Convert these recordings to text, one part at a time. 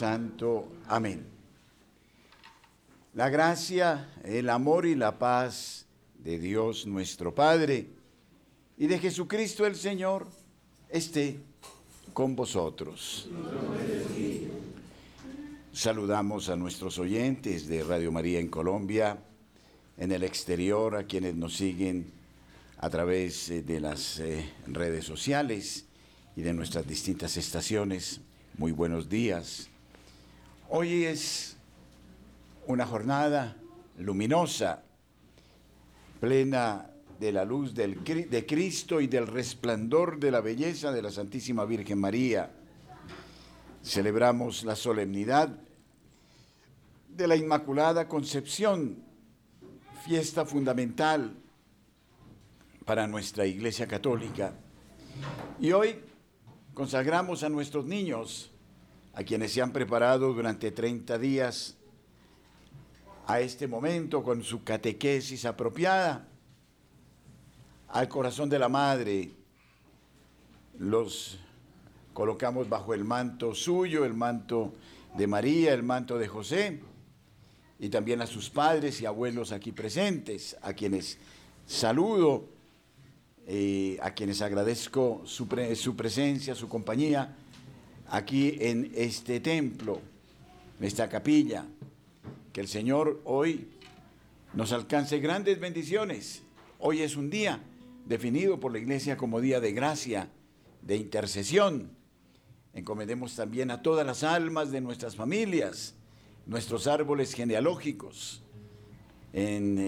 Santo. Amén. La gracia, el amor y la paz de Dios nuestro Padre y de Jesucristo el Señor esté con vosotros. Saludamos a nuestros oyentes de Radio María en Colombia, en el exterior, a quienes nos siguen a través eh, de las eh, redes sociales y de nuestras distintas estaciones. Muy buenos días. Hoy es una jornada luminosa, plena de la luz de Cristo y del resplandor de la belleza de la Santísima Virgen María. Celebramos la solemnidad de la Inmaculada Concepción, fiesta fundamental para nuestra Iglesia Católica. Y hoy consagramos a nuestros niños, a quienes se han preparado durante 30 días a este momento con su catequesis apropiada, al corazón de la Madre. Los colocamos bajo el manto suyo, el manto de María, el manto de José, y también a sus padres y abuelos aquí presentes, a quienes saludo eh, a quienes agradezco su, su, presencia, su compañía aquí en este templo, en esta capilla. Que el Señor hoy nos alcance grandes bendiciones. Hoy es un día definido por la Iglesia como día de gracia, de intercesión. Encomendemos también a todas las almas de nuestras familias, nuestros árboles genealógicos, en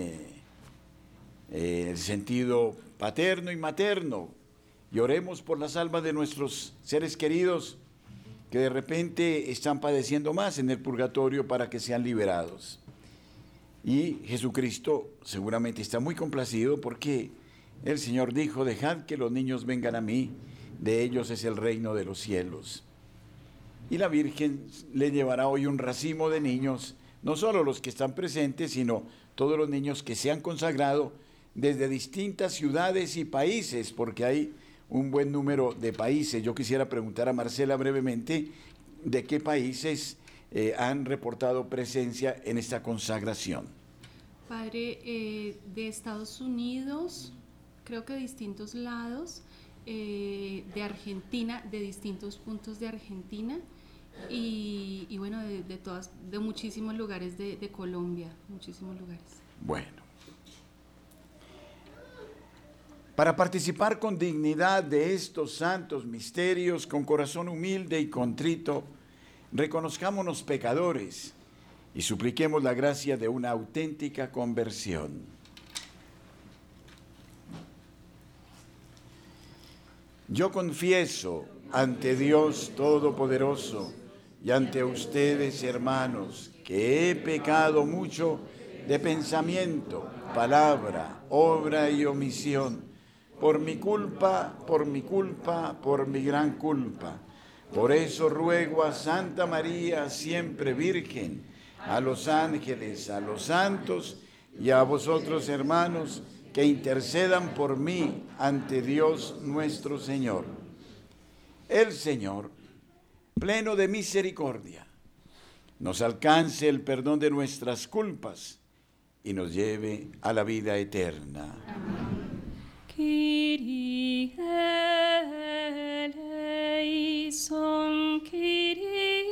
eh, el sentido paterno y materno, y oremos por las almas de nuestros seres queridos que de repente están padeciendo más en el purgatorio para que sean liberados. Y Jesucristo seguramente está muy complacido porque el Señor dijo, dejad que los niños vengan a mí, de ellos es el reino de los cielos. Y la Virgen le llevará hoy un racimo de niños, no solo los que están presentes, sino todos los niños que se han consagrado desde distintas ciudades y países, porque hay un buen número de países. Yo quisiera preguntar a Marcela brevemente de qué países eh, han reportado presencia en esta consagración. Padre, eh, de Estados Unidos, creo que de distintos lados, eh, de Argentina, de distintos puntos de Argentina y, bueno, de, todas, de muchísimos lugares de, de Colombia, muchísimos lugares. Bueno. Para participar con dignidad de estos santos misterios, con corazón humilde y contrito, reconozcámonos pecadores y supliquemos la gracia de una auténtica conversión. Yo confieso ante Dios Todopoderoso y ante ustedes, hermanos, que he pecado mucho de pensamiento, palabra, obra y omisión por mi culpa, por mi culpa, por mi gran culpa. Por eso ruego a Santa María, siempre Virgen, a los ángeles, a los santos y a vosotros hermanos, que intercedan por mí ante Dios nuestro Señor. El Señor, pleno de misericordia, nos alcance el perdón de nuestras culpas y nos lleve a la vida eterna. Amén. Kyrie eleison, Kyrie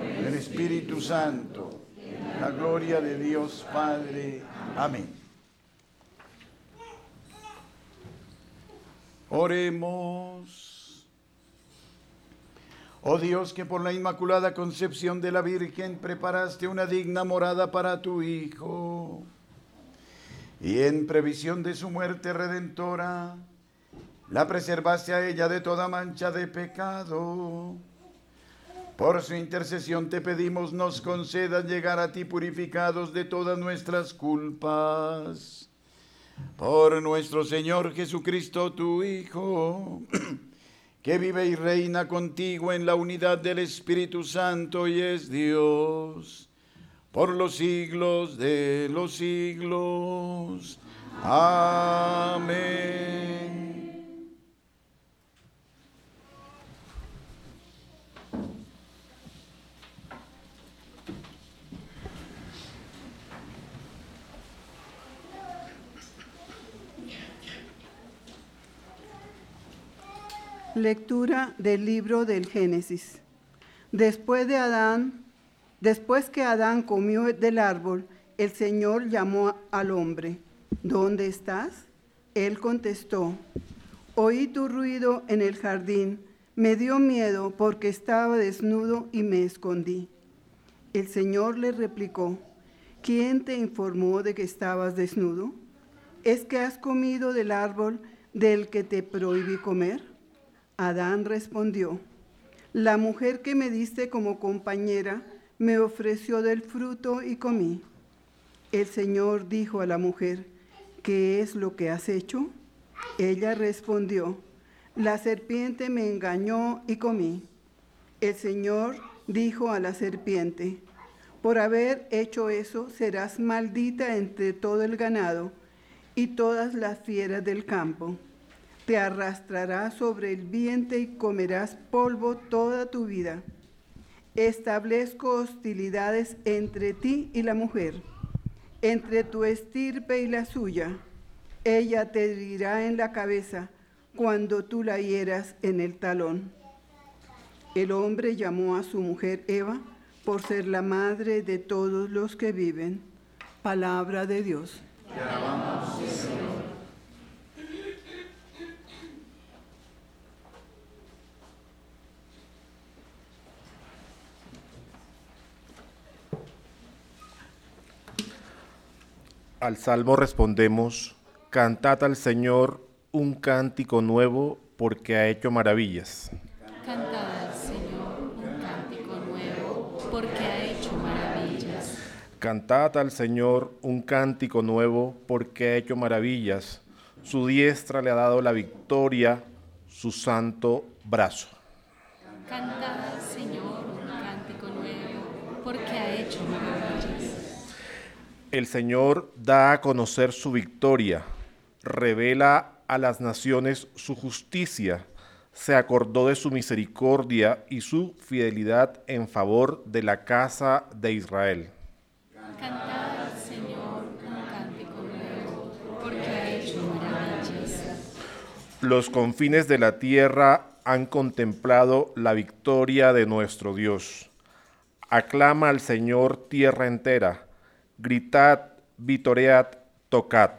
el Espíritu Santo, la gloria de Dios Padre. Amén. Oremos. Oh Dios, que por la Inmaculada Concepción de la Virgen preparaste una digna morada para tu Hijo, y en previsión de su muerte redentora, la preservaste a ella de toda mancha de pecado. Por su intercesión te pedimos nos concedas llegar a ti purificados de todas nuestras culpas por nuestro Señor Jesucristo, tu Hijo, que vive y reina contigo en la unidad del Espíritu Santo y es Dios, por los siglos de los siglos. Amén. Lectura del libro del Génesis. Después de Adán, después que Adán comió del árbol, el Señor llamó al hombre. ¿Dónde estás? Él contestó, oí tu ruido en el jardín, me dio miedo porque estaba desnudo y me escondí. El Señor le replicó, ¿quién te informó de que estabas desnudo? ¿Es que has comido del árbol del que te prohibí comer? Adán respondió, la mujer que me diste como compañera me ofreció del fruto y comí. El Señor dijo a la mujer, ¿qué es lo que has hecho? Ella respondió, la serpiente me engañó y comí. El Señor dijo a la serpiente, por haber hecho eso serás maldita entre todo el ganado y todas las fieras del campo te arrastrarás sobre el vientre y comerás polvo toda tu vida. Establezco hostilidades entre ti y la mujer, entre tu estirpe y la suya. Ella te herirá en la cabeza cuando tú la hieras en el talón. El hombre llamó a su mujer Eva por ser la madre de todos los que viven. Palabra de Dios. Te alabamos, Señor. Al salmo respondemos, cantad al Señor un cántico nuevo porque ha hecho maravillas. Cantad al Señor un cántico nuevo porque ha hecho maravillas. Cantad al Señor un cántico nuevo porque ha hecho maravillas. Su diestra le ha dado la victoria, su santo brazo. Cantad al Señor un cántico nuevo porque ha hecho maravillas. El Señor da a conocer su victoria, revela a las naciones su justicia, se acordó de su misericordia y su fidelidad en favor de la casa de Israel. Los confines de la tierra han contemplado la victoria de nuestro Dios. Aclama al Señor tierra entera gritad, vitoread, tocad.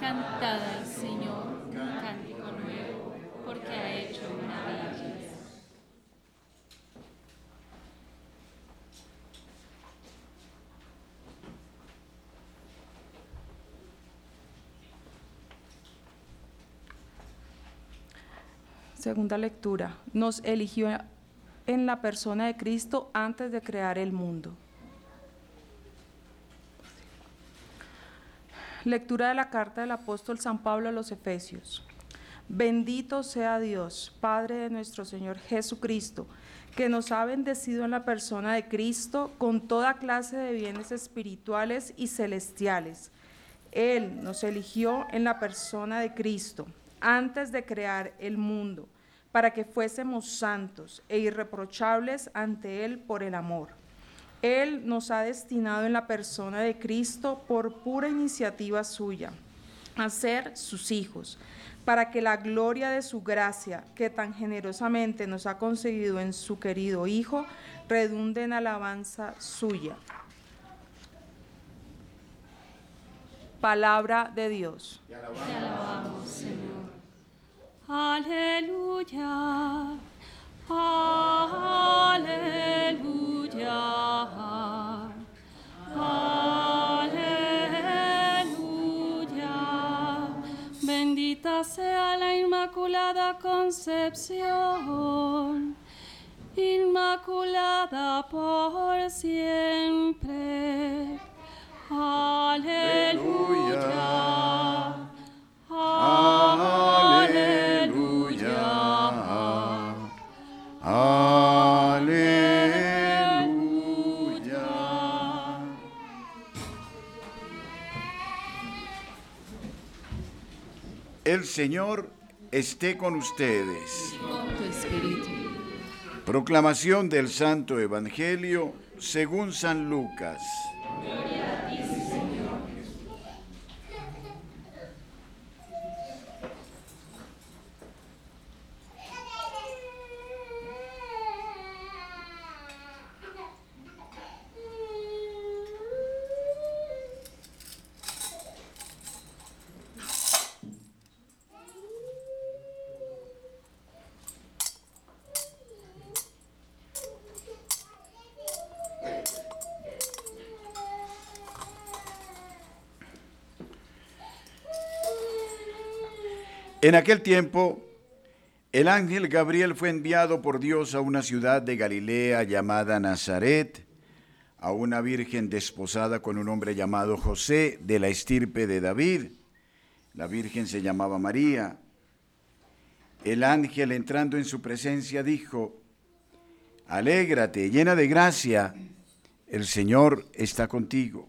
Cantad al Señor un cántico nuevo, porque ha hecho maravillas. Segunda lectura. Nos eligió en la persona de Cristo antes de crear el mundo. Lectura de la carta del apóstol San Pablo a los Efesios. Bendito sea Dios, Padre de nuestro Señor Jesucristo, que nos ha bendecido en la persona de Cristo con toda clase de bienes espirituales y celestiales. Él nos eligió en la persona de Cristo antes de crear el mundo, para que fuésemos santos e irreprochables ante Él por el amor él nos ha destinado en la persona de Cristo por pura iniciativa suya a ser sus hijos, para que la gloria de su gracia, que tan generosamente nos ha concedido en su querido Hijo, redunde en alabanza suya. Palabra de Dios. Te alabamos, Señor. Aleluya. Aleluya. Aleluya. Bendita sea la Inmaculada Concepción. Inmaculada por siempre. Aleluya. El Señor esté con ustedes. Proclamación del Santo Evangelio según San Lucas. En aquel tiempo, el ángel Gabriel fue enviado por Dios a una ciudad de Galilea llamada Nazaret, a una virgen desposada con un hombre llamado José de la estirpe de David. La virgen se llamaba María. El ángel entrando en su presencia dijo, Alégrate, llena de gracia, el Señor está contigo.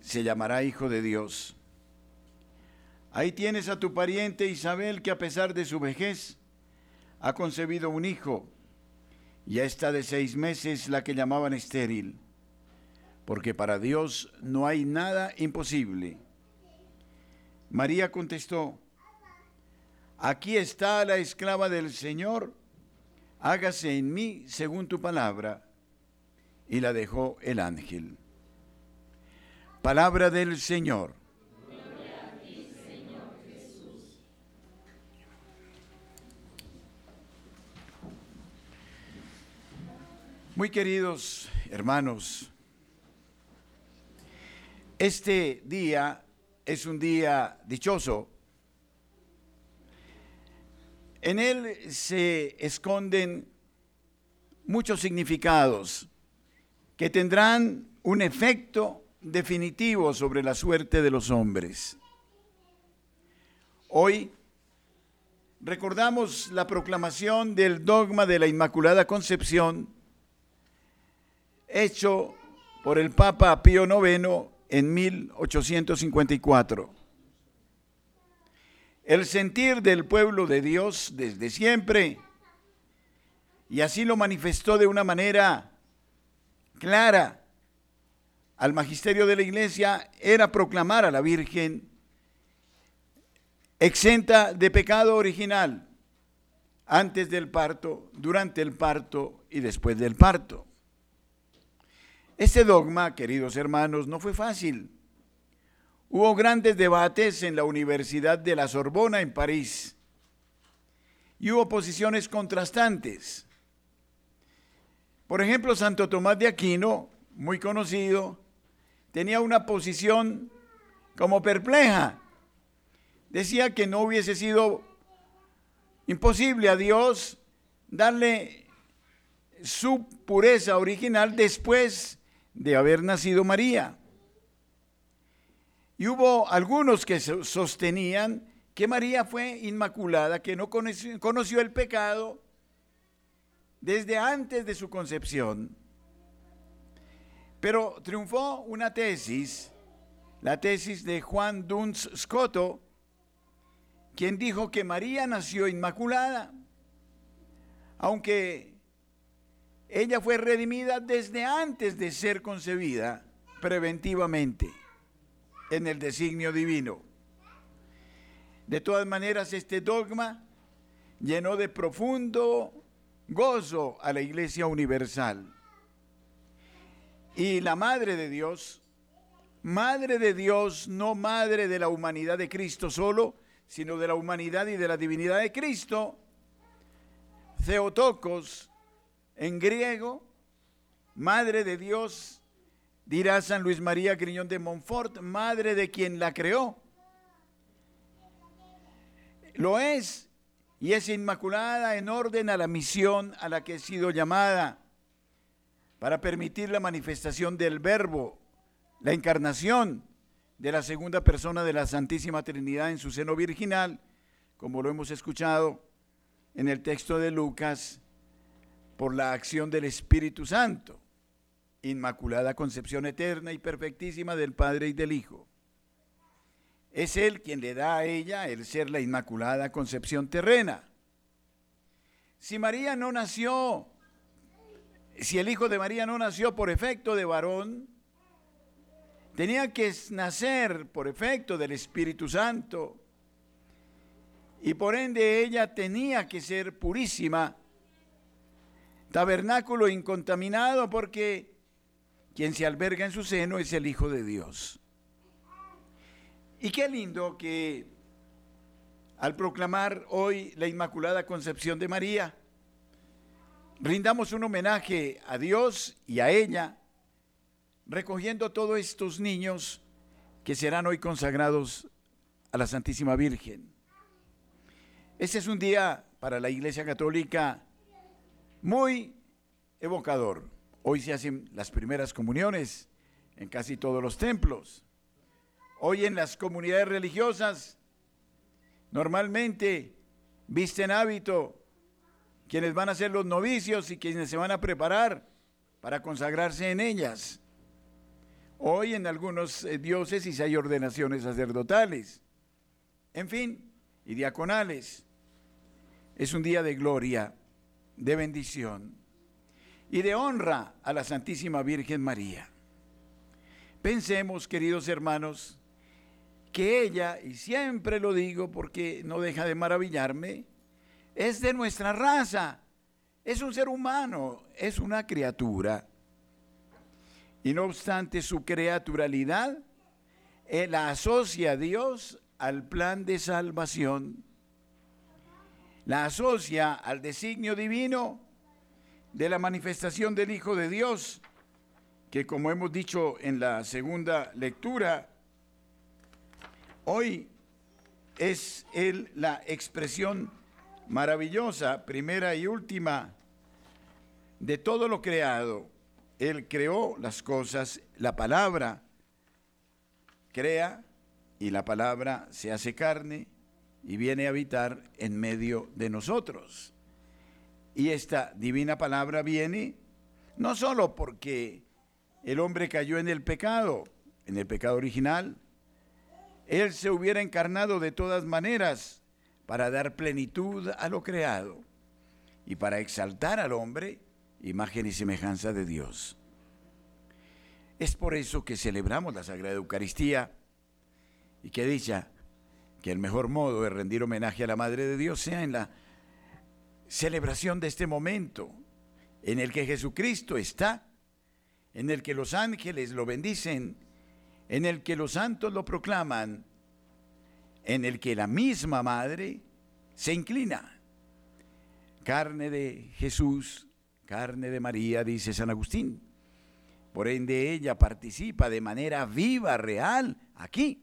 se llamará Hijo de Dios. Ahí tienes a tu pariente Isabel que a pesar de su vejez ha concebido un hijo. Ya está de seis meses la que llamaban estéril, porque para Dios no hay nada imposible. María contestó, aquí está la esclava del Señor, hágase en mí según tu palabra. Y la dejó el ángel. Palabra del Señor. Muy queridos hermanos, este día es un día dichoso. En él se esconden muchos significados que tendrán un efecto definitivo sobre la suerte de los hombres. Hoy recordamos la proclamación del dogma de la Inmaculada Concepción hecho por el Papa Pío IX en 1854. El sentir del pueblo de Dios desde siempre, y así lo manifestó de una manera clara al magisterio de la iglesia, era proclamar a la Virgen exenta de pecado original antes del parto, durante el parto y después del parto. Este dogma, queridos hermanos, no fue fácil. Hubo grandes debates en la Universidad de la Sorbona en París y hubo posiciones contrastantes. Por ejemplo, Santo Tomás de Aquino, muy conocido, tenía una posición como perpleja. Decía que no hubiese sido imposible a Dios darle su pureza original después de haber nacido María. Y hubo algunos que sostenían que María fue inmaculada, que no conoció, el pecado desde antes de su concepción. Pero triunfó una tesis, la tesis de Juan Duns Scotto, quien dijo que María nació inmaculada, aunque ella fue redimida desde antes de ser concebida preventivamente en el designio divino. De todas maneras, este dogma llenó de profundo gozo a la Iglesia Universal. Y la Madre de Dios, Madre de Dios, no Madre de la humanidad de Cristo solo, sino de la humanidad y de la divinidad de Cristo, Theotokos, en griego, Madre de Dios, dirá San Luis María Griñón de Montfort, Madre de quien la creó. Lo es y es inmaculada en orden a la misión a la que he sido llamada para permitir la manifestación del Verbo, la encarnación de la segunda persona de la Santísima Trinidad en su seno virginal, como lo hemos escuchado en el texto de Lucas por la acción del Espíritu Santo, Inmaculada Concepción Eterna y Perfectísima del Padre y del Hijo. Es Él quien le da a ella el ser la Inmaculada Concepción terrena. Si María no nació, si el Hijo de María no nació por efecto de varón, tenía que nacer por efecto del Espíritu Santo. Y por ende ella tenía que ser purísima tabernáculo incontaminado porque quien se alberga en su seno es el Hijo de Dios. Y qué lindo que al proclamar hoy la Inmaculada Concepción de María, rindamos un homenaje a Dios y a ella, recogiendo todos estos niños que serán hoy consagrados a la Santísima Virgen. Este es un día para la Iglesia Católica muy evocador. Hoy se hacen las primeras comuniones en casi todos los templos. Hoy en las comunidades religiosas normalmente visten hábito quienes van a ser los novicios y quienes se van a preparar para consagrarse en ellas. Hoy en algunos eh, diócesis hay ordenaciones sacerdotales, en fin, y diaconales. Es un día de gloria de bendición y de honra a la Santísima Virgen María. Pensemos, queridos hermanos, que ella, y siempre lo digo porque no deja de maravillarme, es de nuestra raza, es un ser humano, es una criatura. Y no obstante su creaturalidad, él asocia a Dios al plan de salvación la asocia al designio divino de la manifestación del Hijo de Dios, que como hemos dicho en la segunda lectura, hoy es él la expresión maravillosa, primera y última, de todo lo creado. Él creó las cosas, la palabra crea y la palabra se hace carne y viene a habitar en medio de nosotros. Y esta divina palabra viene No solo porque el hombre cayó en el pecado, en el pecado original, Él se hubiera encarnado de todas maneras para dar plenitud a lo creado y para exaltar al hombre, imagen y semejanza de Dios. Es por eso que celebramos la Sagrada Eucaristía y que dicha que el mejor modo de rendir homenaje a la Madre de Dios sea en la celebración de este momento en el que Jesucristo está, en el que los ángeles lo bendicen, en el que los santos lo proclaman, en el que la misma Madre se inclina. Carne de Jesús, carne de María, dice San Agustín. Por ende, ella participa de manera viva, real, aquí,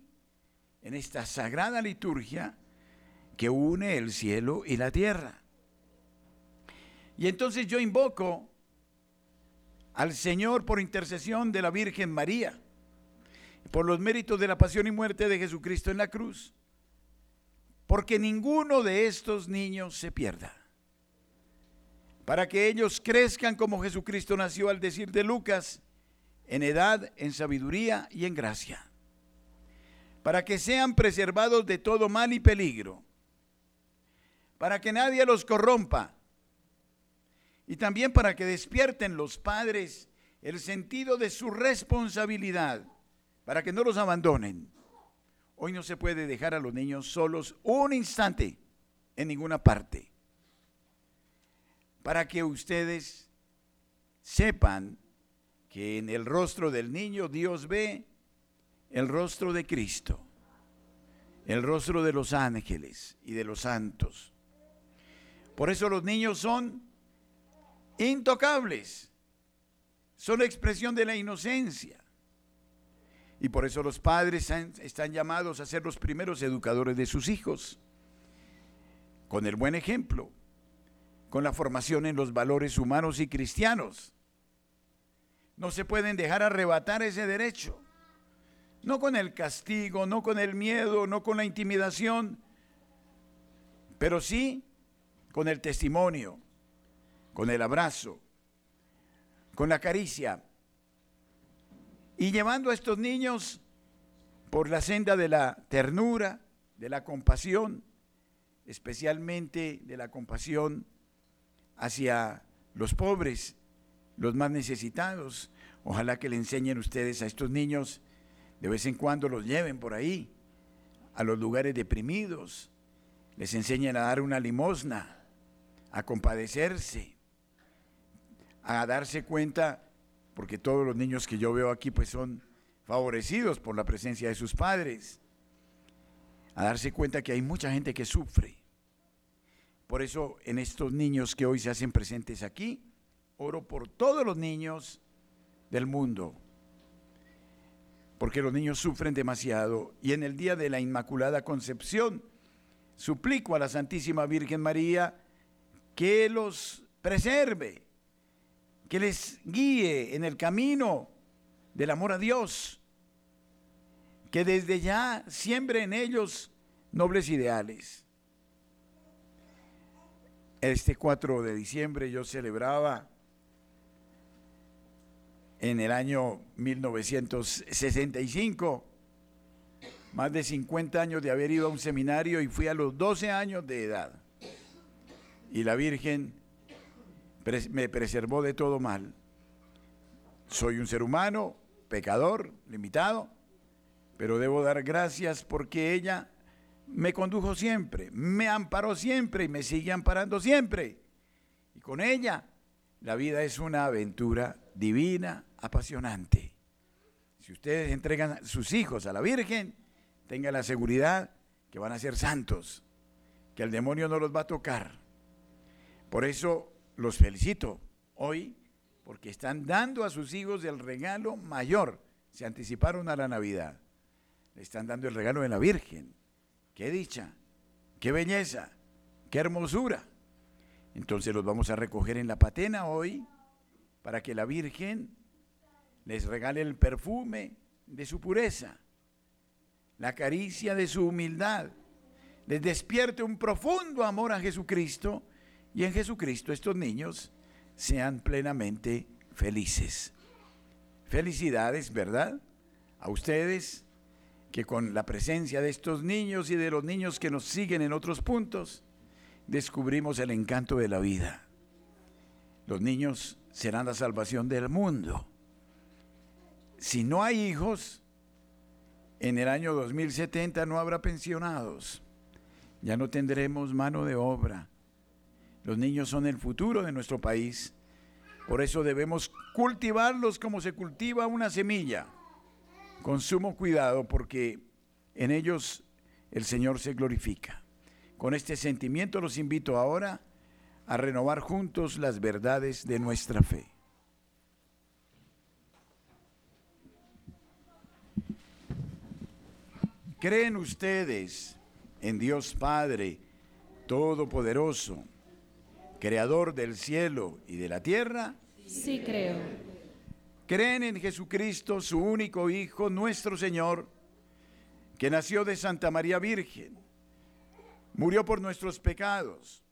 en esta sagrada liturgia que une el cielo y la tierra. Y entonces yo invoco al Señor por intercesión de la Virgen María, por los méritos de la pasión y muerte de Jesucristo en la cruz, porque ninguno de estos niños se pierda, para que ellos crezcan como Jesucristo nació al decir de Lucas, en edad, en sabiduría y en gracia, para que sean preservados de todo mal y peligro, para que nadie los corrompa, y también para que despierten los padres el sentido de su responsabilidad, para que no los abandonen. Hoy no se puede dejar a los niños solos un instante en ninguna parte, para que ustedes sepan que en el rostro del niño Dios ve el rostro de Cristo, el rostro de los ángeles y de los santos. Por eso los niños son intocables, son expresión de la inocencia. Y por eso los padres están llamados a ser los primeros educadores de sus hijos, con el buen ejemplo, con la formación en los valores humanos y cristianos no se pueden dejar arrebatar ese derecho. No con el castigo, no con el miedo, no con la intimidación, pero sí con el testimonio, con el abrazo, con la caricia. Y llevando a estos niños por la senda de la ternura, de la compasión, especialmente de la compasión hacia los pobres los más necesitados. Ojalá que le enseñen ustedes a estos niños, de vez en cuando los lleven por ahí, a los lugares deprimidos, les enseñen a dar una limosna, a compadecerse, a darse cuenta, porque todos los niños que yo veo aquí pues son favorecidos por la presencia de sus padres, a darse cuenta que hay mucha gente que sufre. Por eso en estos niños que hoy se hacen presentes aquí, oro por todos los niños del mundo, porque los niños sufren demasiado. Y en el día de la Inmaculada Concepción, suplico a la Santísima Virgen María que los preserve, que les guíe en el camino del amor a Dios, que desde ya siembre en ellos nobles ideales. Este 4 de diciembre yo celebraba en el año 1965, más de 50 años de haber ido a un seminario y fui a los 12 años de edad. Y la Virgen me preservó de todo mal. Soy un ser humano, pecador, limitado, pero debo dar gracias porque ella me condujo siempre, me amparó siempre y me sigue amparando siempre. Y con ella la vida es una aventura divina, apasionante. Si ustedes entregan sus hijos a la Virgen, tengan la seguridad que van a ser santos, que el demonio no los va a tocar. Por eso los felicito hoy, porque están dando a sus hijos el regalo mayor. Se anticiparon a la Navidad. Le están dando el regalo de la Virgen. Qué dicha, qué belleza, qué hermosura. Entonces los vamos a recoger en la patena hoy para que la Virgen les regale el perfume de su pureza, la caricia de su humildad, les despierte un profundo amor a Jesucristo y en Jesucristo estos niños sean plenamente felices. Felicidades, ¿verdad? A ustedes que con la presencia de estos niños y de los niños que nos siguen en otros puntos, descubrimos el encanto de la vida. Los niños serán la salvación del mundo. Si no hay hijos, en el año 2070 no habrá pensionados. Ya no tendremos mano de obra. Los niños son el futuro de nuestro país. Por eso debemos cultivarlos como se cultiva una semilla, con sumo cuidado, porque en ellos el Señor se glorifica. Con este sentimiento los invito ahora a renovar juntos las verdades de nuestra fe. ¿Creen ustedes en Dios Padre Todopoderoso, Creador del cielo y de la tierra? Sí creo. ¿Creen en Jesucristo, su único Hijo, nuestro Señor, que nació de Santa María Virgen, murió por nuestros pecados,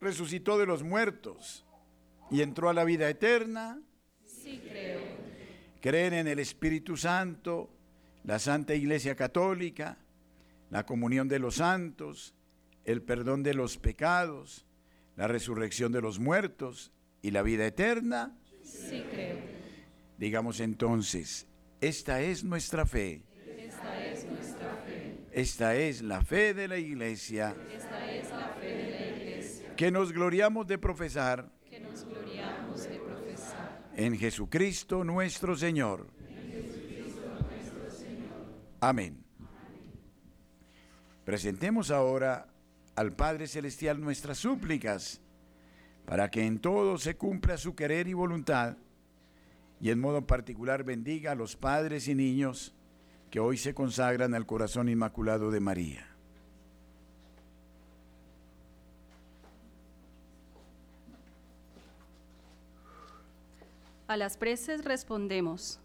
resucitó de los muertos y entró a la vida eterna? Sí creo. ¿Creen en el Espíritu Santo, la Santa Iglesia Católica, la comunión de los santos, el perdón de los pecados, la resurrección de los muertos y la vida eterna? Sí creo. Digamos entonces, esta es nuestra fe. Esta es nuestra fe. Esta es la fe de la Iglesia Esta es la fe de la Iglesia que nos gloriamos de profesar que nos gloriamos de profesar. en Jesucristo nuestro Señor. Amén. Presentemos ahora al Padre Celestial nuestras súplicas para que en todo se cumpla su querer y voluntad y en modo particular bendiga a los padres y niños que hoy se consagran al corazón inmaculado de María. A las preces respondemos.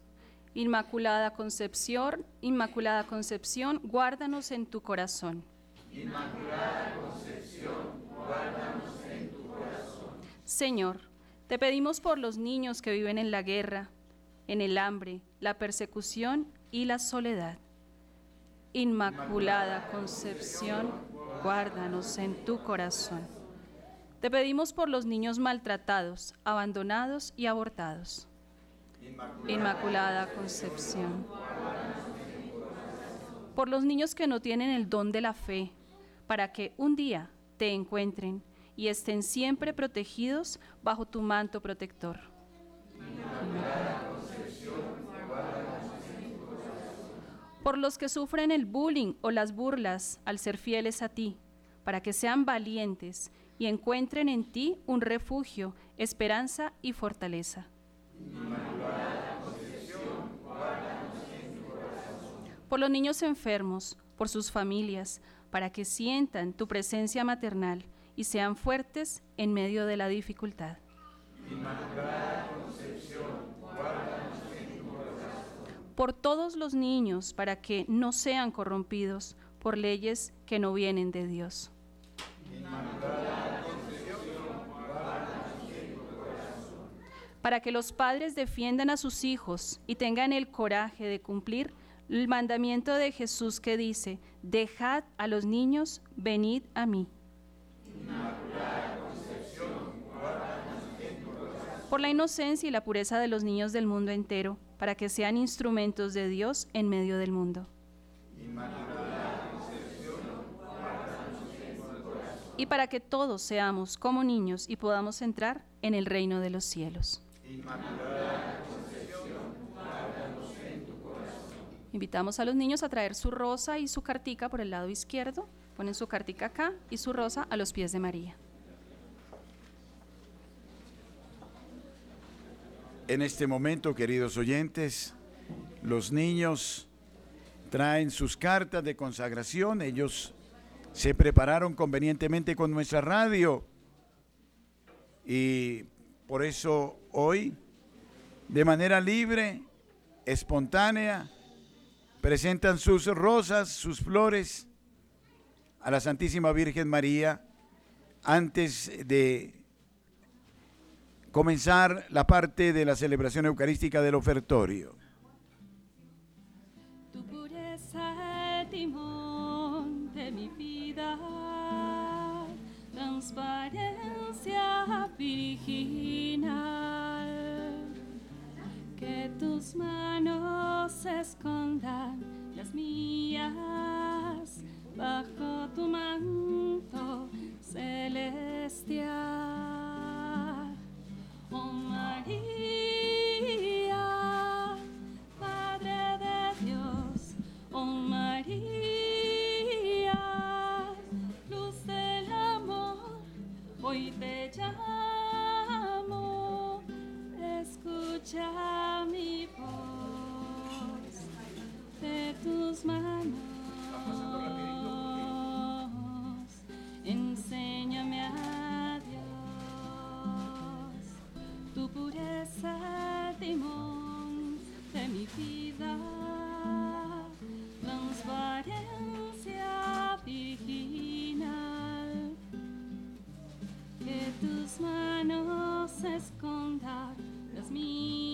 Inmaculada Concepción, Inmaculada Concepción, guárdanos en tu corazón. Inmaculada Concepción, guárdanos en tu corazón. Señor, te pedimos por los niños que viven en la guerra, en el hambre, la persecución y la soledad. Inmaculada Concepción, guárdanos en tu corazón. Te pedimos por los niños maltratados, abandonados y abortados. Inmaculada Concepción. Por los niños que no tienen el don de la fe, para que un día te encuentren y estén siempre protegidos bajo tu manto protector. Por los que sufren el bullying o las burlas al ser fieles a ti, para que sean valientes y encuentren en ti un refugio, esperanza y fortaleza. Por los niños enfermos, por sus familias, para que sientan tu presencia maternal y sean fuertes en medio de la dificultad. Por todos los niños, para que no sean corrompidos por leyes que no vienen de Dios. Para que los padres defiendan a sus hijos y tengan el coraje de cumplir el mandamiento de Jesús que dice, dejad a los niños, venid a mí. Por la inocencia y la pureza de los niños del mundo entero, para que sean instrumentos de Dios en medio del mundo. Y para que todos seamos como niños y podamos entrar en el reino de los cielos. Invitamos a los niños a traer su rosa y su cartica por el lado izquierdo. Ponen su cartica acá y su rosa a los pies de María. En este momento, queridos oyentes, los niños traen sus cartas de consagración, ellos se prepararon convenientemente con nuestra radio y por eso hoy, de manera libre, espontánea, presentan sus rosas, sus flores a la Santísima Virgen María antes de comenzar la parte de la celebración eucarística del ofertorio. Tu pureza timón de mi vida, transparencia virginal, que tus manos escondan las mías bajo tu manto celestial. Oh María, Madre de Dios, oh María, luz del amor, hoy te llamo, escucha tus manos. Enséñame a Dios. Tu pureza, timón de mi vida, transparencia virginal, que tus manos escondan las mías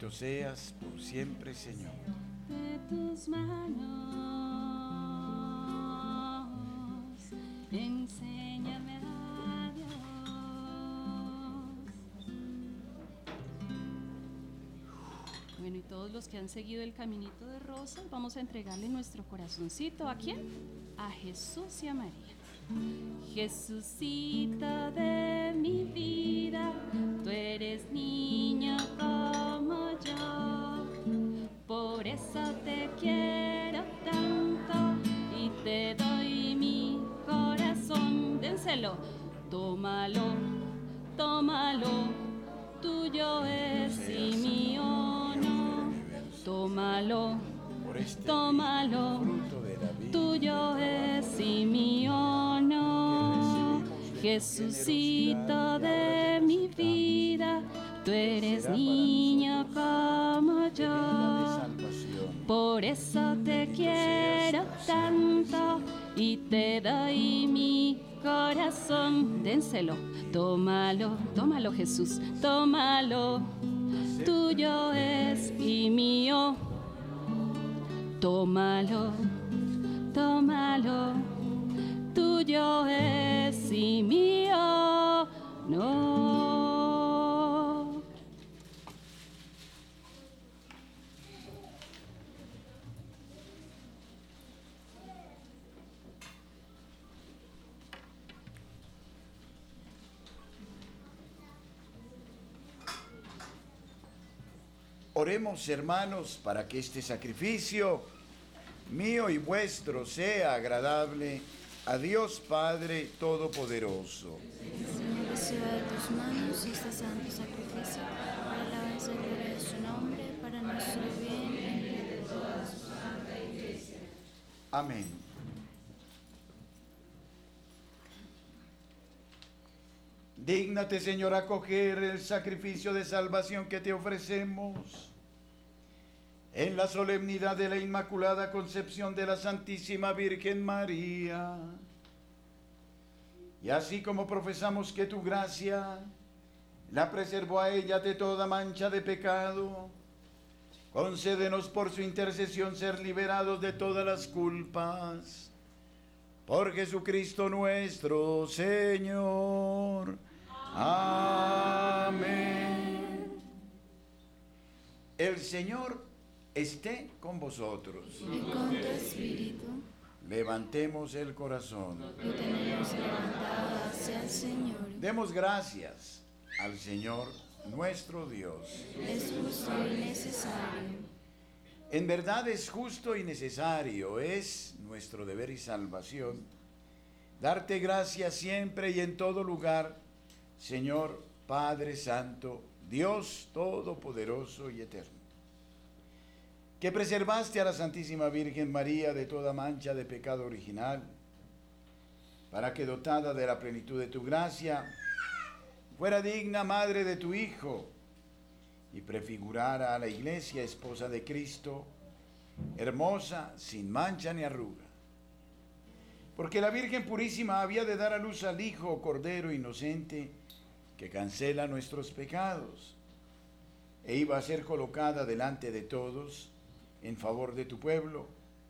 Bendito seas por siempre, Señor. de tus manos. Enséñame a Dios. Bueno, y todos los que han seguido el caminito de rosas, vamos a entregarle nuestro corazoncito. ¿A quién? A Jesús y a María. Jesucito de mi vida, tú eres niño como tómalo, tómalo, tuyo es y mío no. Tómalo, este tómalo, tuyo es y mío no. Jesucito de mi vida, tú eres niño como yo. Por eso te quiero tanto y te doy mi corazón. Dénselo, tómalo, tómalo Jesús, tómalo. Tuyo es y mío. Tómalo, tómalo. Tuyo es y mío. No. Oremos, hermanos, para que este sacrificio mío y vuestro sea agradable a Dios Padre Todopoderoso. Señor, reciba de tus manos este santo sacrificio para la alabanza y gloria de su nombre, para nuestro bien y el bien de toda su santa iglesia. Amén. Dígnate, Señor, acoger el sacrificio de salvación que te ofrecemos en la solemnidad de la Inmaculada Concepción de la Santísima Virgen María. Y así como profesamos que tu gracia la preservó a ella de toda mancha de pecado, concédenos por su intercesión ser liberados de todas las culpas. Por Jesucristo nuestro Señor. Amén. El Señor esté con vosotros. Y con tu espíritu Levantemos el corazón. lo tenemos levantado hacia el Señor. Demos gracias al Señor nuestro Dios. Es justo y necesario. En verdad es justo y necesario, es nuestro deber y salvación, darte gracias siempre y en todo lugar, Señor Padre Santo, Dios Todopoderoso y Eterno, que preservaste a la Santísima Virgen María de toda mancha de pecado original, para que dotada de la plenitud de tu gracia, fuera digna madre de tu Hijo, y prefigurara a la iglesia, esposa de Cristo, hermosa, sin mancha ni arruga. Porque la Virgen Purísima había de dar a luz al Hijo Cordero inocente que cancela nuestros pecados, e iba a ser colocada delante de todos en favor de tu pueblo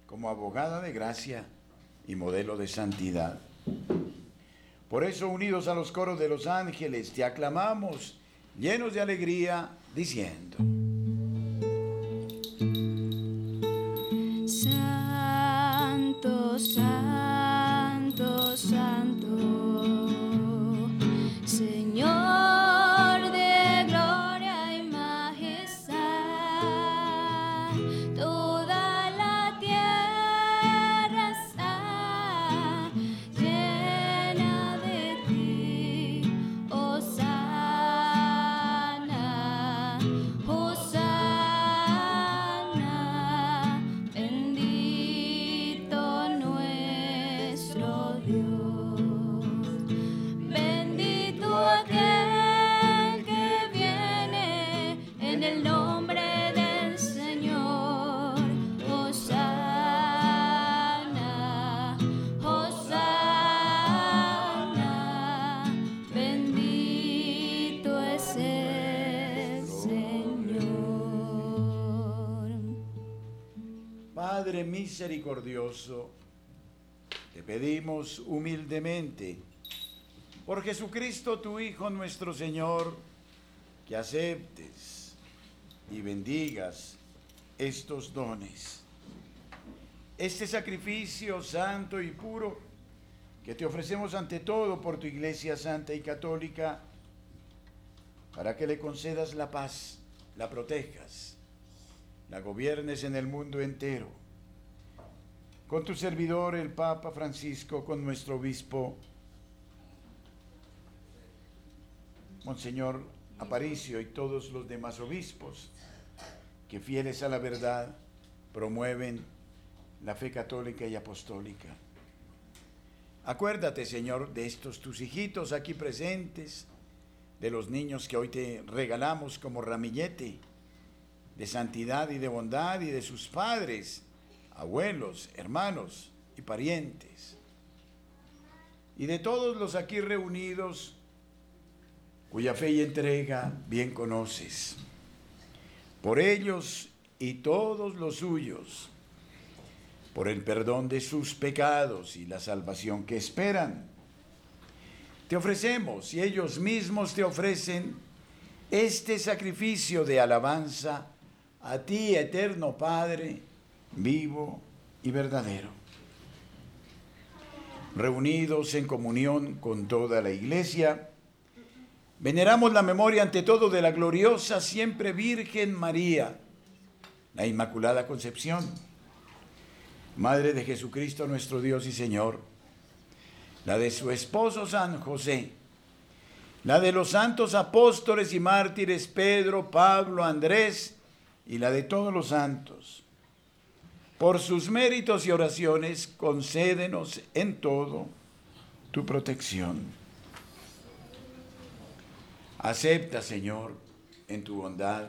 como abogada de gracia y modelo de santidad. Por eso, unidos a los coros de los ángeles, te aclamamos, llenos de alegría, diciendo. Misericordioso, te pedimos humildemente, por Jesucristo tu Hijo nuestro Señor, que aceptes y bendigas estos dones. Este sacrificio santo y puro que te ofrecemos ante todo por tu Iglesia Santa y Católica, para que le concedas la paz, la protejas, la gobiernes en el mundo entero. Con tu servidor, el Papa Francisco, con nuestro obispo, Monseñor Aparicio y todos los demás obispos, que fieles a la verdad promueven la fe católica y apostólica. Acuérdate, Señor, de estos tus hijitos aquí presentes, de los niños que hoy te regalamos como ramillete de santidad y de bondad y de sus padres, abuelos, hermanos y parientes. Y de todos los aquí reunidos, cuya fe y entrega bien conoces. Por ellos y todos los suyos, por el perdón de sus pecados y la salvación que esperan. Te ofrecemos y ellos mismos te ofrecen este sacrificio de alabanza a ti, eterno Padre, vivo y verdadero. Reunidos en comunión con toda la iglesia, veneramos la memoria ante todo de la gloriosa siempre Virgen María, la Inmaculada Concepción, Madre de Jesucristo nuestro Dios y Señor, la de su esposo San José, la de los santos apóstoles y mártires Pedro, Pablo, Andrés y la de todos los santos. Por sus méritos y oraciones, concédenos en todo tu protección. Acepta, Señor, en tu bondad,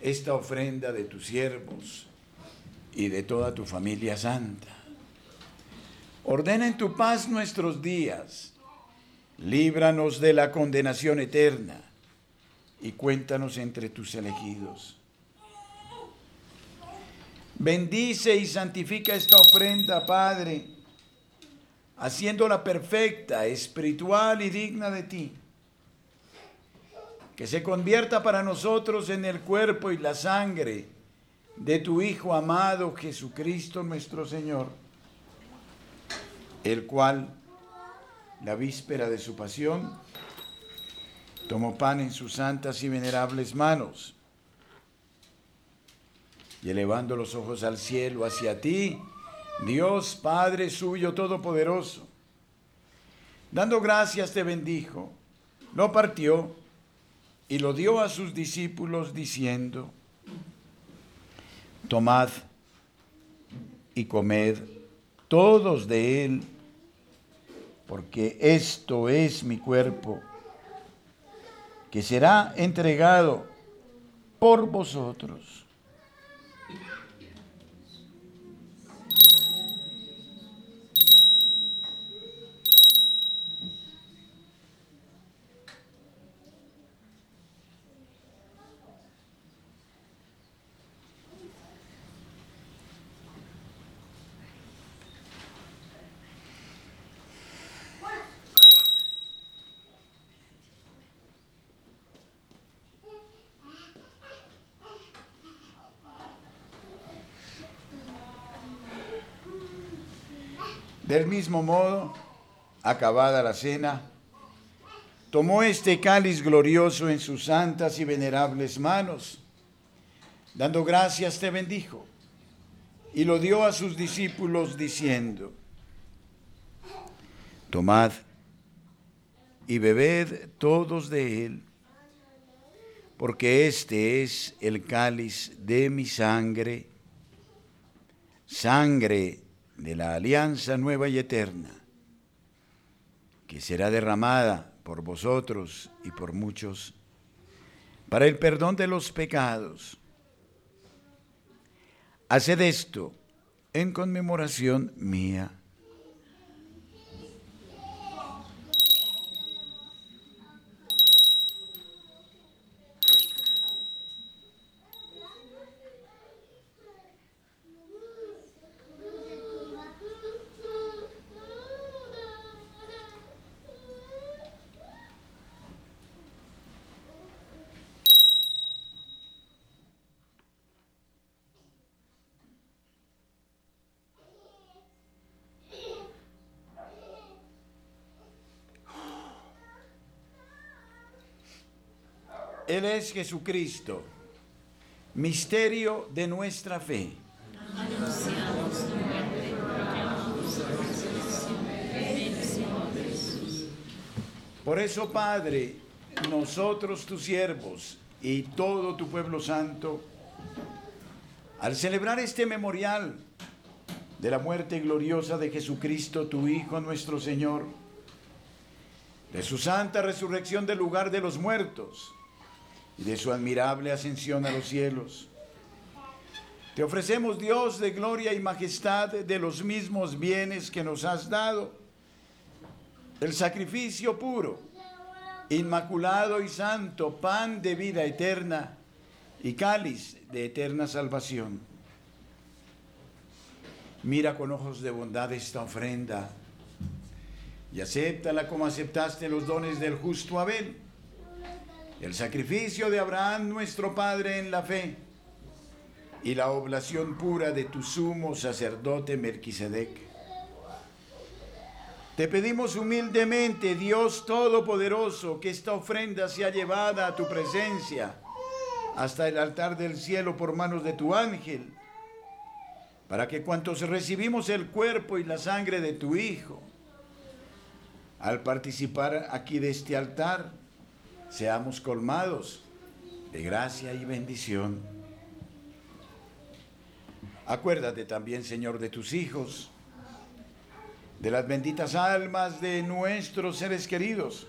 esta ofrenda de tus siervos y de toda tu familia santa. Ordena en tu paz nuestros días, líbranos de la condenación eterna y cuéntanos entre tus elegidos. Bendice y santifica esta ofrenda, Padre, haciéndola perfecta, espiritual y digna de ti. Que se convierta para nosotros en el cuerpo y la sangre de tu Hijo amado Jesucristo nuestro Señor, el cual, la víspera de su pasión, tomó pan en sus santas y venerables manos y elevando los ojos al cielo hacia ti, Dios Padre suyo todopoderoso. Dando gracias te bendijo, lo partió y lo dio a sus discípulos diciendo, tomad y comed todos de él, porque esto es mi cuerpo, que será entregado por vosotros. Del mismo modo, acabada la cena, tomó este cáliz glorioso en sus santas y venerables manos, dando gracias te bendijo, y lo dio a sus discípulos diciendo, tomad y bebed todos de él, porque este es el cáliz de mi sangre, sangre de la alianza nueva y eterna, que será derramada por vosotros y por muchos para el perdón de los pecados. Haced esto en conmemoración mía. Él es Jesucristo, misterio de nuestra fe. Por eso, Padre, nosotros tus siervos y todo tu pueblo santo, al celebrar este memorial de la muerte gloriosa de Jesucristo, tu Hijo, nuestro Señor, de su santa resurrección del lugar de los muertos, y de su admirable ascensión a los cielos. Te ofrecemos, Dios de gloria y majestad, de los mismos bienes que nos has dado, el sacrificio puro, inmaculado y santo, pan de vida eterna y cáliz de eterna salvación. Mira con ojos de bondad esta ofrenda y acéptala como aceptaste los dones del justo Abel el sacrificio de Abraham nuestro Padre en la fe y la oblación pura de tu sumo sacerdote Melquisedec. Te pedimos humildemente, Dios Todopoderoso, que esta ofrenda sea llevada a tu presencia hasta el altar del cielo por manos de tu ángel, para que cuantos recibimos el cuerpo y la sangre de tu Hijo, al participar aquí de este altar, seamos colmados de gracia y bendición. Acuérdate también, Señor, de tus hijos, de las benditas almas de nuestros seres queridos,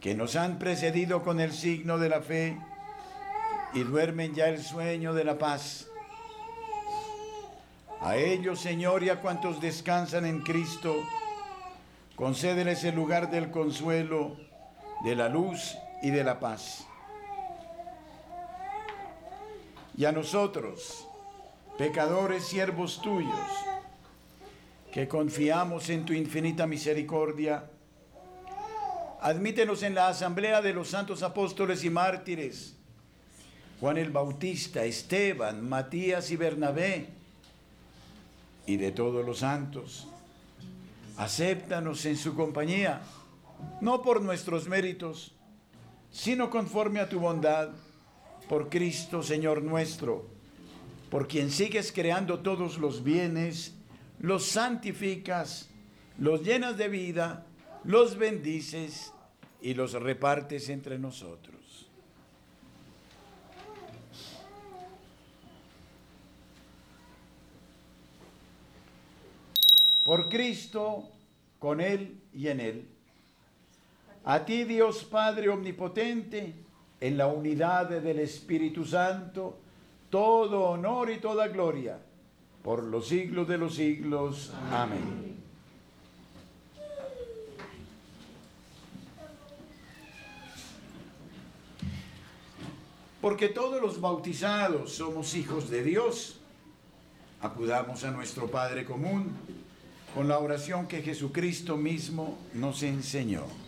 que nos han precedido con el signo de la fe y duermen ya el sueño de la paz. A ellos, Señor, y a cuantos descansan en Cristo, concédeles el lugar del consuelo de la luz y de la paz. Y a nosotros, pecadores siervos tuyos, que confiamos en tu infinita misericordia, admítenos en la asamblea de los santos apóstoles y mártires, Juan el Bautista, Esteban, Matías y Bernabé, y de todos los santos. Acéptanos en su compañía no por nuestros méritos, sino conforme a tu bondad, por Cristo Señor nuestro, por quien sigues creando todos los bienes, los santificas, los llenas de vida, los bendices y los repartes entre nosotros. Por Cristo, con Él y en Él. A ti Dios Padre Omnipotente, en la unidad del Espíritu Santo, todo honor y toda gloria, por los siglos de los siglos. Amén. Porque todos los bautizados somos hijos de Dios, acudamos a nuestro Padre común con la oración que Jesucristo mismo nos enseñó.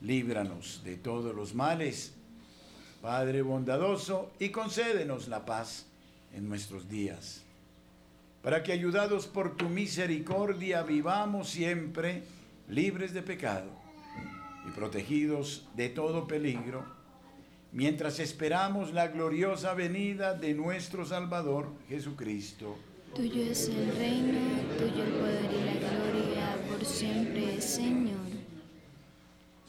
Líbranos de todos los males Padre bondadoso, y concédenos la paz en nuestros días, para que ayudados por tu misericordia vivamos siempre libres de pecado y protegidos de todo peligro, mientras esperamos la gloriosa venida de nuestro Salvador Jesucristo. Tuyo es el reino, tuyo el poder y la gloria por siempre, Señor.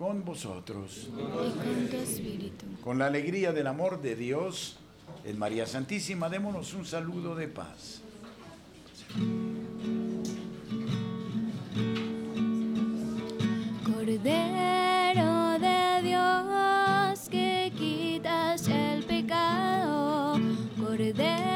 con vosotros. Y con tu espíritu. Con la alegría del amor de Dios en María Santísima, démonos un saludo de paz. Cordero de Dios que quitas el pecado, Cordero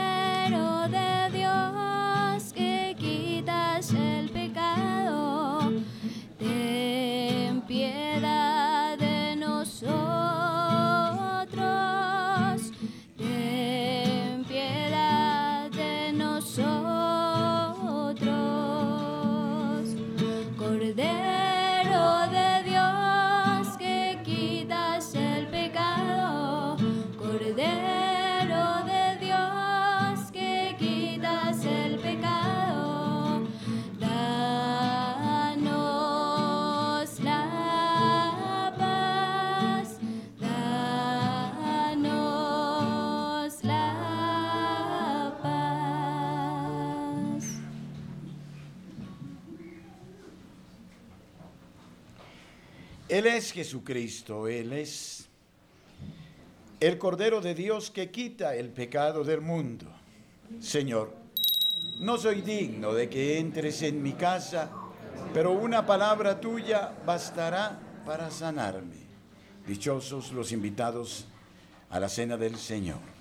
Él es Jesucristo, Él es el Cordero de Dios que quita el pecado del mundo. Señor, no soy digno de que entres en mi casa, pero una palabra tuya bastará para sanarme. Dichosos los invitados a la cena del Señor.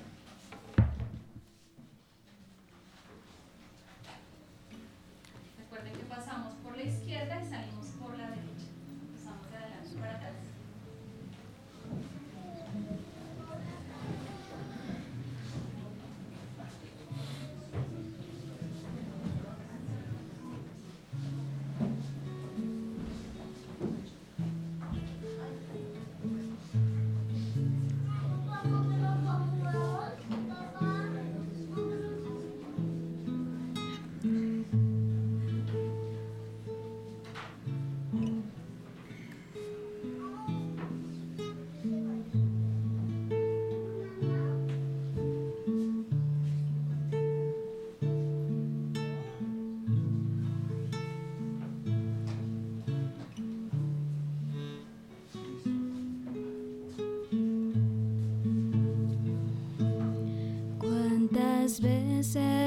Veces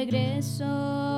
regreso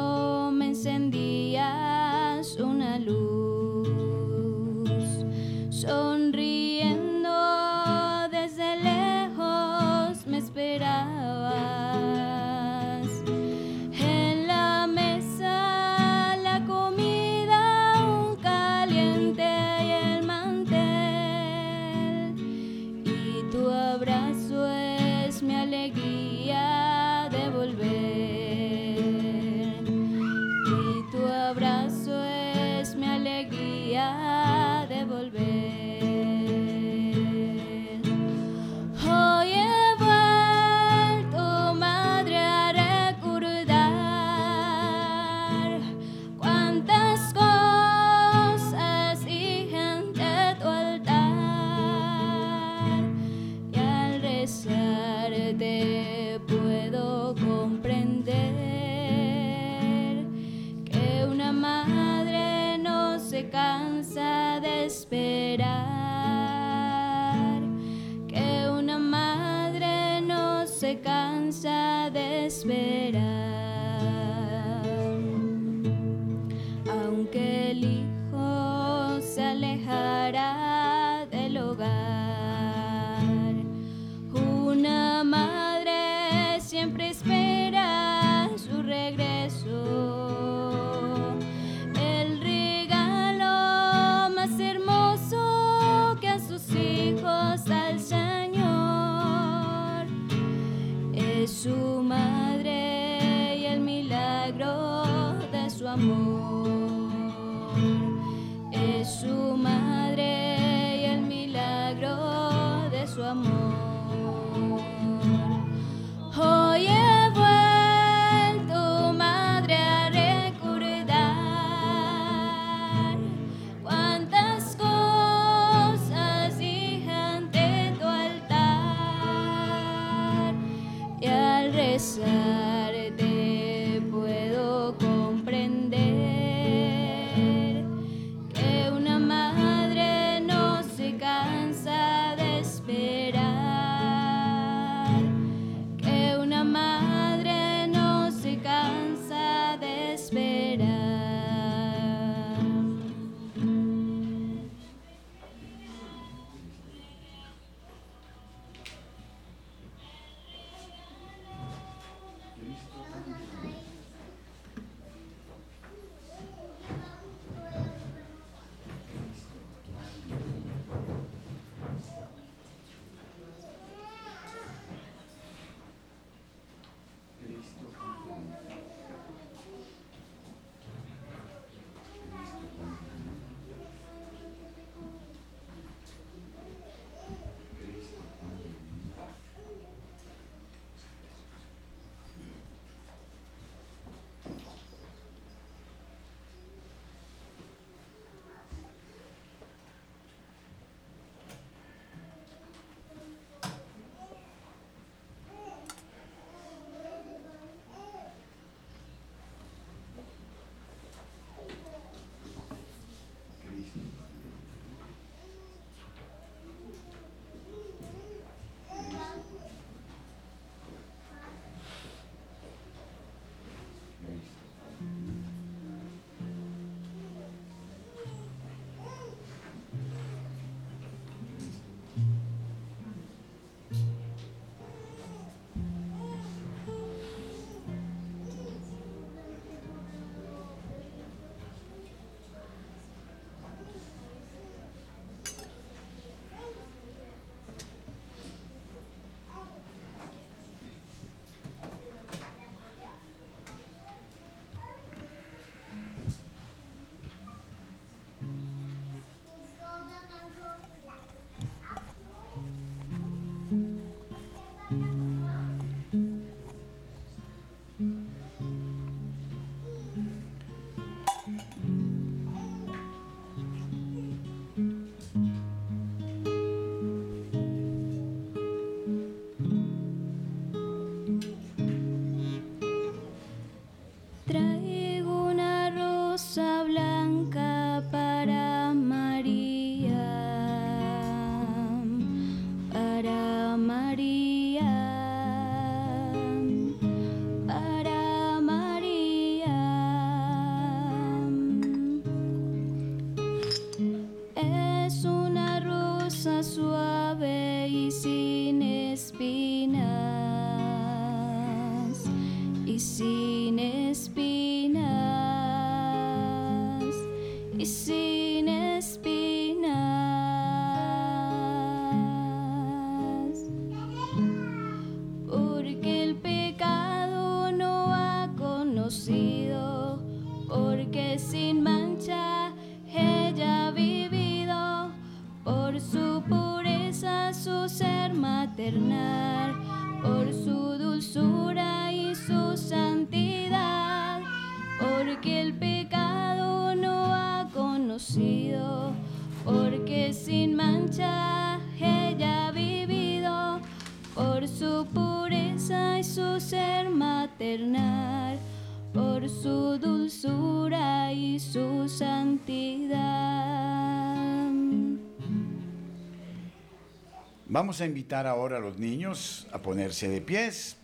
Vamos a invitar ahora a los niños a ponerse de pies.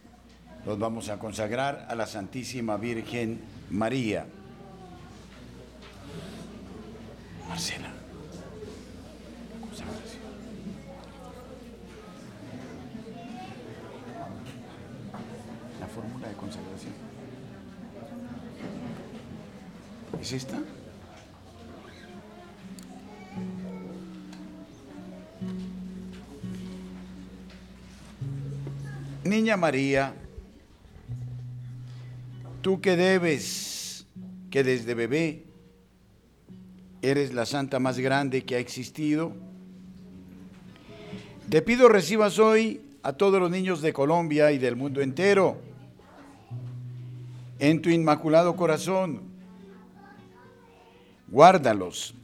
Los vamos a consagrar a la Santísima Virgen María. Marcela. La fórmula de consagración. ¿Es esta? María, tú que debes, que desde bebé eres la santa más grande que ha existido, te pido recibas hoy a todos los niños de Colombia y del mundo entero en tu inmaculado corazón. Guárdalos,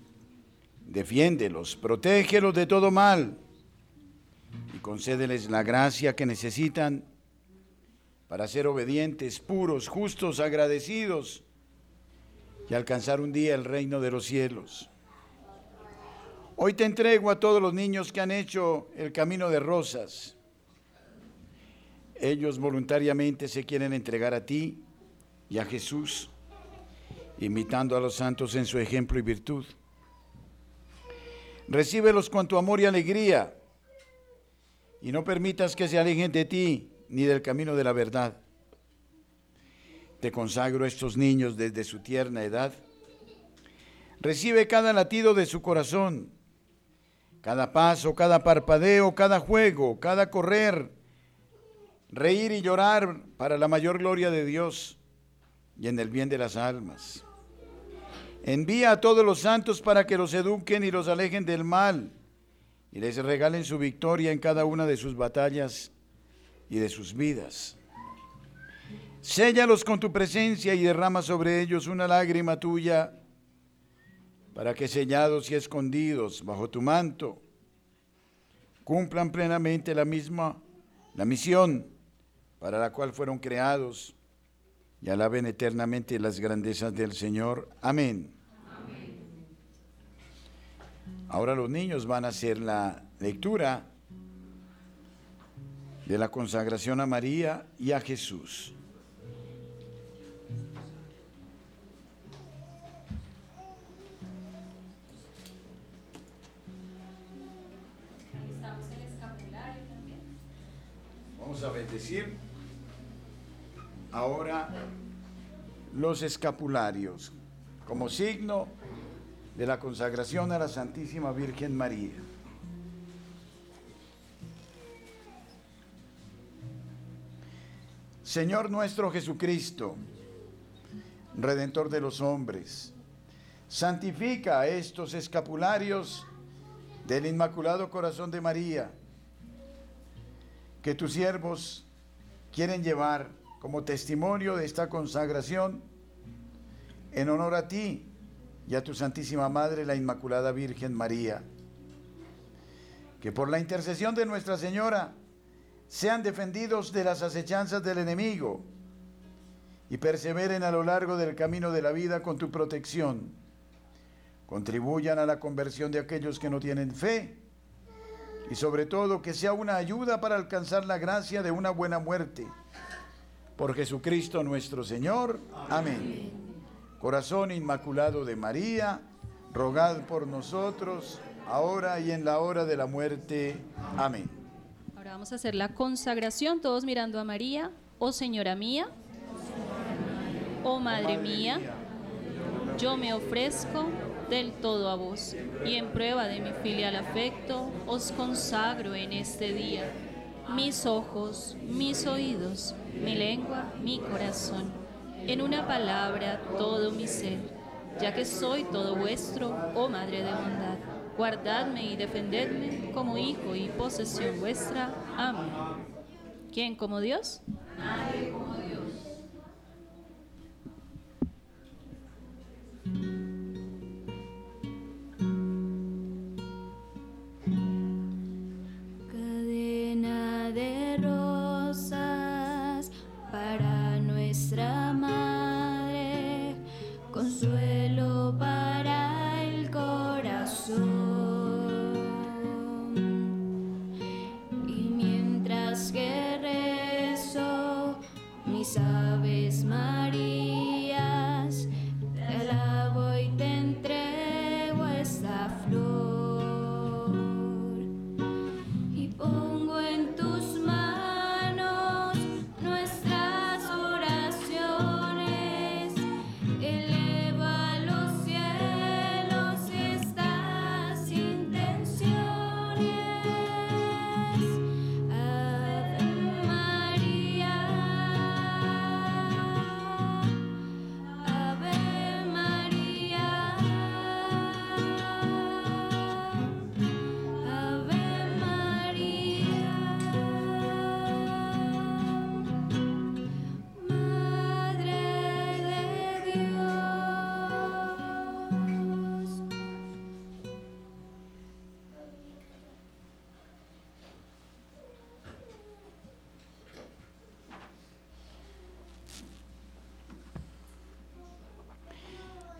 defiéndelos, protégelos de todo mal y concédeles la gracia que necesitan para ser obedientes, puros, justos, agradecidos y alcanzar un día el reino de los cielos. Hoy te entrego a todos los niños que han hecho el camino de rosas. Ellos voluntariamente se quieren entregar a ti y a Jesús, imitando a los santos en su ejemplo y virtud. Recíbelos con tu amor y alegría y no permitas que se alejen de ti ni del camino de la verdad. Te consagro a estos niños desde su tierna edad. Recibe cada latido de su corazón, cada paso, cada parpadeo, cada juego, cada correr, reír y llorar para la mayor gloria de Dios y en el bien de las almas. Envía a todos los santos para que los eduquen y los alejen del mal y les regalen su victoria en cada una de sus batallas y de sus vidas. Séllalos con tu presencia y derrama sobre ellos una lágrima tuya para que sellados y escondidos bajo tu manto cumplan plenamente la misma la misión para la cual fueron creados y alaben eternamente las grandezas del Señor. Amén. Ahora los niños van a hacer la lectura de la consagración a María y a Jesús. Vamos a bendecir ahora los escapularios como signo de la consagración a la Santísima Virgen María. Señor nuestro Jesucristo, Redentor de los hombres, santifica estos escapularios del Inmaculado Corazón de María, que tus siervos quieren llevar como testimonio de esta consagración en honor a ti y a tu Santísima Madre, la Inmaculada Virgen María. Que por la intercesión de Nuestra Señora sean defendidos de las acechanzas del enemigo y perseveren a lo largo del camino de la vida con tu protección. Contribuyan a la conversión de aquellos que no tienen fe y sobre todo que sea una ayuda para alcanzar la gracia de una buena muerte. Por Jesucristo nuestro Señor. Amén. Corazón Inmaculado de María, rogad por nosotros, ahora y en la hora de la muerte. Amén. Vamos a hacer la consagración, todos mirando a María. Oh Señora mía, oh Madre mía, yo me ofrezco del todo a vos, y en prueba de mi filial afecto, os consagro en este día mis ojos, mis oídos, mi lengua, mi corazón, en una palabra todo mi ser, ya que soy todo vuestro, oh Madre de bondad. Guardadme y defendedme como hijo y posesión vuestra. Amén. ¿Quién como Dios? Nadie como Dios.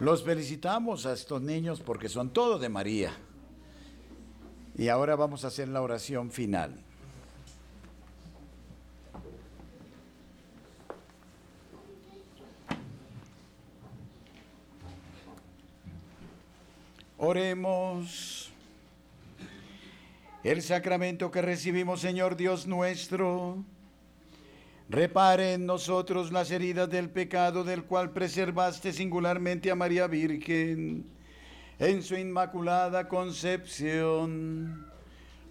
Los felicitamos a estos niños porque son todos de María. Y ahora vamos a hacer la oración final. Oremos. El sacramento que recibimos, Señor Dios nuestro Repare en nosotros las heridas del pecado del cual preservaste singularmente a María Virgen en su inmaculada concepción.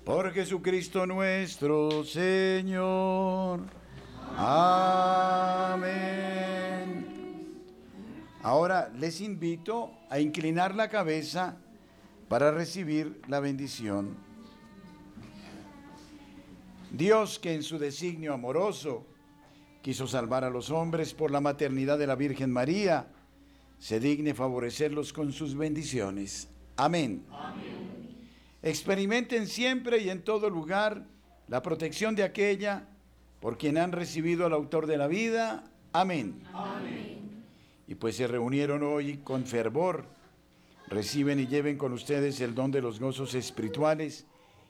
Por Jesucristo nuestro Señor. Amén. Ahora les invito a inclinar la cabeza para recibir la bendición. Dios que en su designio amoroso quiso salvar a los hombres por la maternidad de la Virgen María, se digne favorecerlos con sus bendiciones. Amén. Experimenten siempre y en todo lugar la protección de aquella por quien han recibido al autor de la vida. Amén. Amén. Y pues se reunieron hoy con fervor. Reciben y lleven con ustedes el don de los gozos espirituales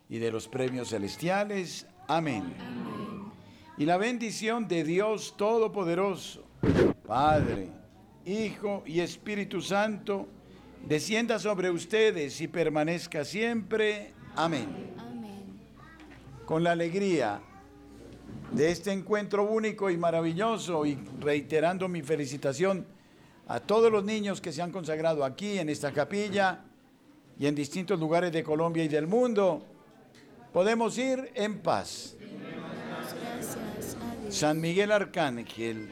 y de los premios celestiales. Amén y la bendición de Dios Todopoderoso, Padre, Hijo y Espíritu Santo, descienda sobre ustedes y permanezca siempre. Amén. Con la alegría de este encuentro único y maravilloso y reiterando mi felicitación a todos los niños que se han consagrado aquí en esta capilla y en distintos lugares de Colombia y del mundo, podemos ir en paz. San Miguel Arcángel,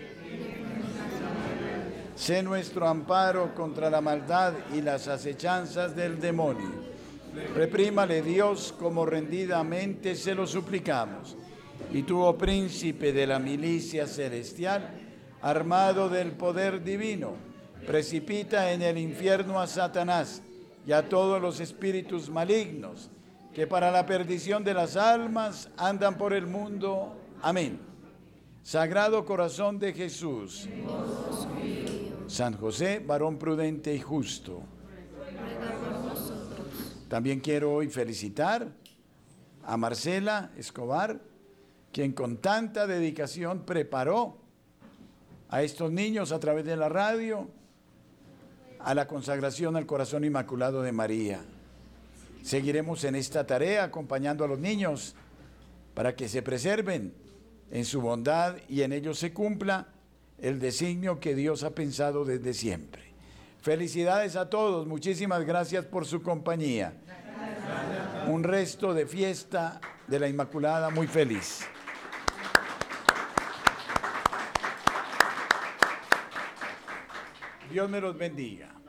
sé nuestro amparo contra la maldad y las acechanzas del demonio. Reprímale Dios como rendidamente se lo suplicamos. Y tú, oh príncipe de la milicia celestial, armado del poder divino, precipita en el infierno a Satanás y a todos los espíritus malignos que para la perdición de las almas andan por el mundo. Amén. Sagrado Corazón de Jesús. San José, varón prudente y justo. También quiero hoy felicitar a Marcela Escobar, quien con tanta dedicación preparó a estos niños a través de la radio a la consagración al corazón inmaculado de María. Seguiremos en esta tarea acompañando a los niños para que se preserven en su bondad y en ello se cumpla el designio que Dios ha pensado desde siempre. Felicidades a todos, muchísimas gracias por su compañía. Un resto de fiesta de la Inmaculada muy feliz. Dios me los bendiga.